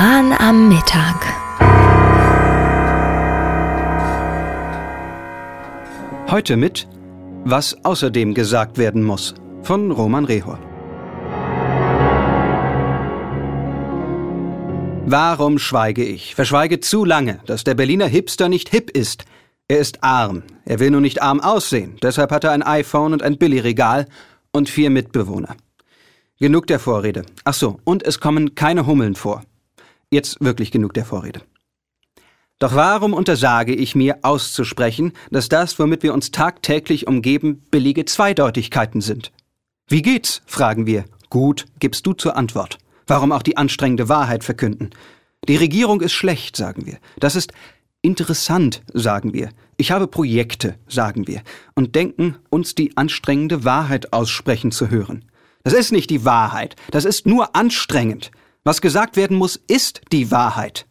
Roman am Mittag. Heute mit Was außerdem gesagt werden muss von Roman Rehor. Warum schweige ich? Verschweige zu lange, dass der Berliner Hipster nicht hip ist. Er ist arm. Er will nur nicht arm aussehen. Deshalb hat er ein iPhone und ein Billigregal und vier Mitbewohner. Genug der Vorrede. Ach so, und es kommen keine Hummeln vor. Jetzt wirklich genug der Vorrede. Doch warum untersage ich mir auszusprechen, dass das, womit wir uns tagtäglich umgeben, billige Zweideutigkeiten sind? Wie geht's? fragen wir. Gut, gibst du zur Antwort. Warum auch die anstrengende Wahrheit verkünden? Die Regierung ist schlecht, sagen wir. Das ist interessant, sagen wir. Ich habe Projekte, sagen wir. Und denken, uns die anstrengende Wahrheit aussprechen zu hören. Das ist nicht die Wahrheit. Das ist nur anstrengend. Was gesagt werden muss, ist die Wahrheit.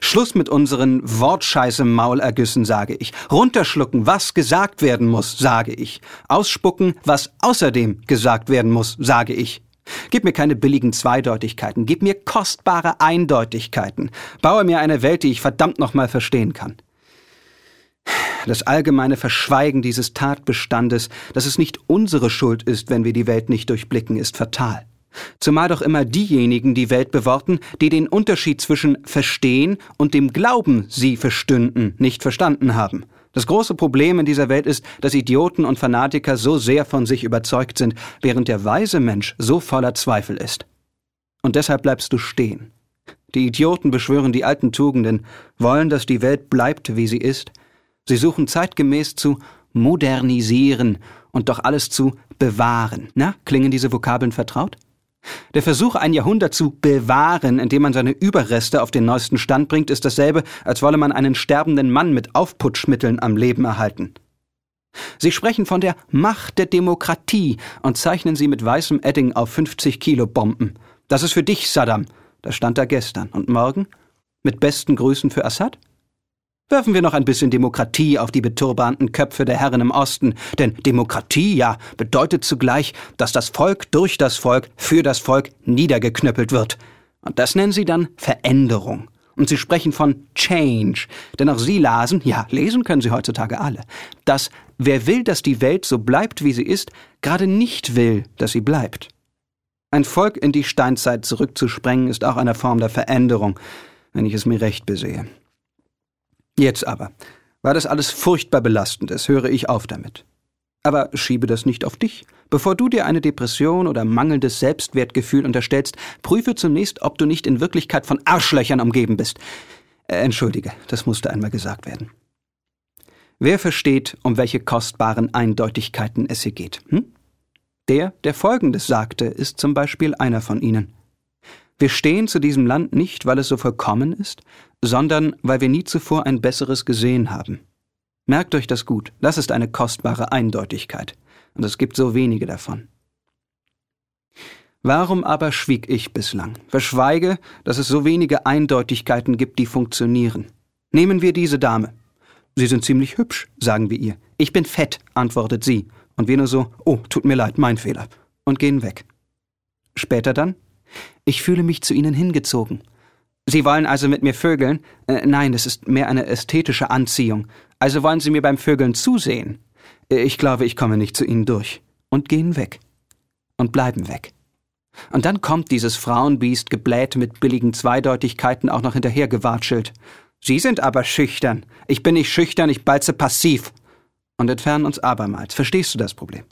Schluss mit unseren Wortscheiße-Maulergüssen, sage ich. Runterschlucken, was gesagt werden muss, sage ich. Ausspucken, was außerdem gesagt werden muss, sage ich. Gib mir keine billigen Zweideutigkeiten, gib mir kostbare Eindeutigkeiten. Baue mir eine Welt, die ich verdammt nochmal verstehen kann. Das allgemeine Verschweigen dieses Tatbestandes, dass es nicht unsere Schuld ist, wenn wir die Welt nicht durchblicken, ist fatal. Zumal doch immer diejenigen die Welt beworten, die den Unterschied zwischen verstehen und dem Glauben, sie verstünden, nicht verstanden haben. Das große Problem in dieser Welt ist, dass Idioten und Fanatiker so sehr von sich überzeugt sind, während der weise Mensch so voller Zweifel ist. Und deshalb bleibst du stehen. Die Idioten beschwören die alten Tugenden, wollen, dass die Welt bleibt, wie sie ist. Sie suchen zeitgemäß zu modernisieren und doch alles zu bewahren. Na, klingen diese Vokabeln vertraut? Der Versuch, ein Jahrhundert zu bewahren, indem man seine Überreste auf den neuesten Stand bringt, ist dasselbe, als wolle man einen sterbenden Mann mit Aufputschmitteln am Leben erhalten. Sie sprechen von der Macht der Demokratie und zeichnen sie mit weißem Edding auf 50 Kilo Bomben. Das ist für dich, Saddam. Das stand da gestern. Und morgen? Mit besten Grüßen für Assad? Werfen wir noch ein bisschen Demokratie auf die beturbanten Köpfe der Herren im Osten, denn Demokratie, ja, bedeutet zugleich, dass das Volk durch das Volk für das Volk niedergeknüppelt wird. Und das nennen sie dann Veränderung. Und sie sprechen von Change, denn auch sie lasen, ja, lesen können sie heutzutage alle, dass wer will, dass die Welt so bleibt, wie sie ist, gerade nicht will, dass sie bleibt. Ein Volk in die Steinzeit zurückzusprengen, ist auch eine Form der Veränderung, wenn ich es mir recht besehe. Jetzt aber, weil das alles furchtbar belastend ist, höre ich auf damit. Aber schiebe das nicht auf dich. Bevor du dir eine Depression oder mangelndes Selbstwertgefühl unterstellst, prüfe zunächst, ob du nicht in Wirklichkeit von Arschlöchern umgeben bist. Äh, entschuldige, das musste einmal gesagt werden. Wer versteht, um welche kostbaren Eindeutigkeiten es hier geht? Hm? Der, der Folgendes sagte, ist zum Beispiel einer von ihnen. Wir stehen zu diesem Land nicht, weil es so vollkommen ist, sondern weil wir nie zuvor ein besseres gesehen haben. Merkt euch das gut, das ist eine kostbare Eindeutigkeit, und es gibt so wenige davon. Warum aber schwieg ich bislang? Verschweige, dass es so wenige Eindeutigkeiten gibt, die funktionieren. Nehmen wir diese Dame. Sie sind ziemlich hübsch, sagen wir ihr. Ich bin fett, antwortet sie. Und wir nur so, oh, tut mir leid, mein Fehler. Und gehen weg. Später dann, ich fühle mich zu Ihnen hingezogen. Sie wollen also mit mir vögeln? Äh, nein, das ist mehr eine ästhetische Anziehung. Also wollen Sie mir beim Vögeln zusehen? Äh, ich glaube, ich komme nicht zu Ihnen durch. Und gehen weg. Und bleiben weg. Und dann kommt dieses Frauenbiest gebläht mit billigen Zweideutigkeiten auch noch hinterhergewatschelt. Sie sind aber schüchtern. Ich bin nicht schüchtern, ich balze passiv. Und entfernen uns abermals. Verstehst du das Problem?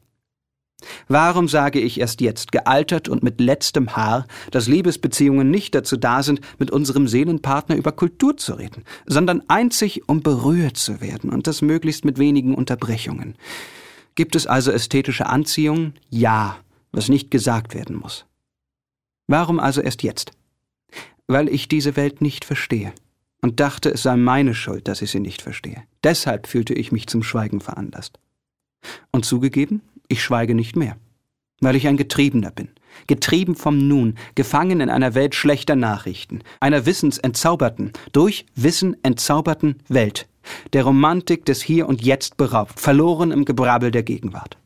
Warum sage ich erst jetzt, gealtert und mit letztem Haar, dass Liebesbeziehungen nicht dazu da sind, mit unserem Seelenpartner über Kultur zu reden, sondern einzig, um berührt zu werden und das möglichst mit wenigen Unterbrechungen? Gibt es also ästhetische Anziehung? Ja, was nicht gesagt werden muss. Warum also erst jetzt? Weil ich diese Welt nicht verstehe und dachte, es sei meine Schuld, dass ich sie nicht verstehe. Deshalb fühlte ich mich zum Schweigen veranlasst. Und zugegeben, ich schweige nicht mehr, weil ich ein Getriebener bin, getrieben vom Nun, gefangen in einer Welt schlechter Nachrichten, einer wissensentzauberten, durch Wissen entzauberten Welt, der Romantik des Hier und Jetzt beraubt, verloren im Gebrabbel der Gegenwart.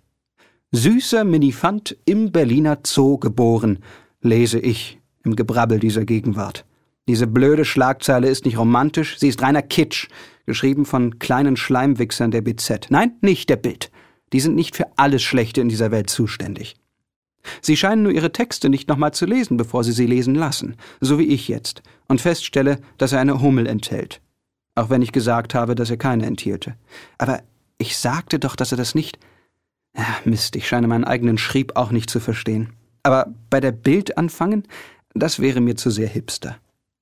Süßer Minifant im Berliner Zoo geboren, lese ich im Gebrabbel dieser Gegenwart. Diese blöde Schlagzeile ist nicht romantisch, sie ist reiner Kitsch, geschrieben von kleinen Schleimwichsern der BZ. Nein, nicht der Bild. Die sind nicht für alles Schlechte in dieser Welt zuständig. Sie scheinen nur ihre Texte nicht nochmal zu lesen, bevor sie sie lesen lassen, so wie ich jetzt, und feststelle, dass er eine Hummel enthält. Auch wenn ich gesagt habe, dass er keine enthielte. Aber ich sagte doch, dass er das nicht. Ja, Mist, ich scheine meinen eigenen Schrieb auch nicht zu verstehen. Aber bei der Bild anfangen, das wäre mir zu sehr hipster.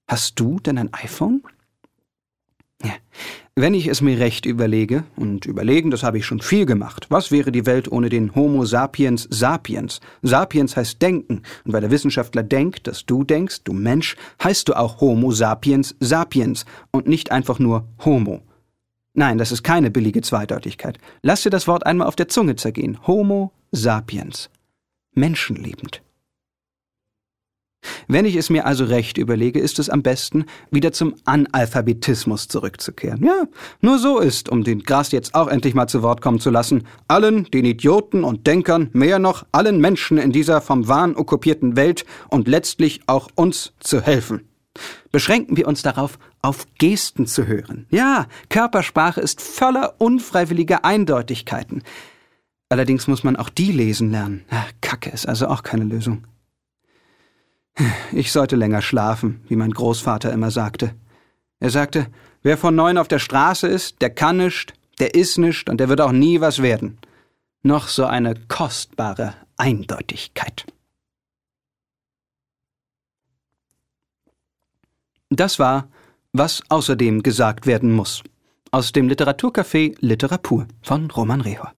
Hast du denn ein iPhone? Wenn ich es mir recht überlege, und überlegen, das habe ich schon viel gemacht, was wäre die Welt ohne den Homo sapiens sapiens? Sapiens heißt denken, und weil der Wissenschaftler denkt, dass du denkst, du Mensch, heißt du auch Homo sapiens sapiens und nicht einfach nur Homo. Nein, das ist keine billige Zweideutigkeit. Lass dir das Wort einmal auf der Zunge zergehen. Homo sapiens. Menschenliebend. Wenn ich es mir also recht überlege, ist es am besten, wieder zum Analphabetismus zurückzukehren. Ja, nur so ist, um den Gras jetzt auch endlich mal zu Wort kommen zu lassen, allen, den Idioten und Denkern, mehr noch allen Menschen in dieser vom Wahn okkupierten Welt und letztlich auch uns zu helfen. Beschränken wir uns darauf, auf Gesten zu hören. Ja, Körpersprache ist voller unfreiwilliger Eindeutigkeiten. Allerdings muss man auch die lesen lernen. Kacke ist also auch keine Lösung. Ich sollte länger schlafen, wie mein Großvater immer sagte. Er sagte, wer von neun auf der Straße ist, der kann nischt, der ist nischt und der wird auch nie was werden. Noch so eine kostbare Eindeutigkeit. Das war, was außerdem gesagt werden muss. Aus dem Literaturcafé Literatur von Roman Rehor.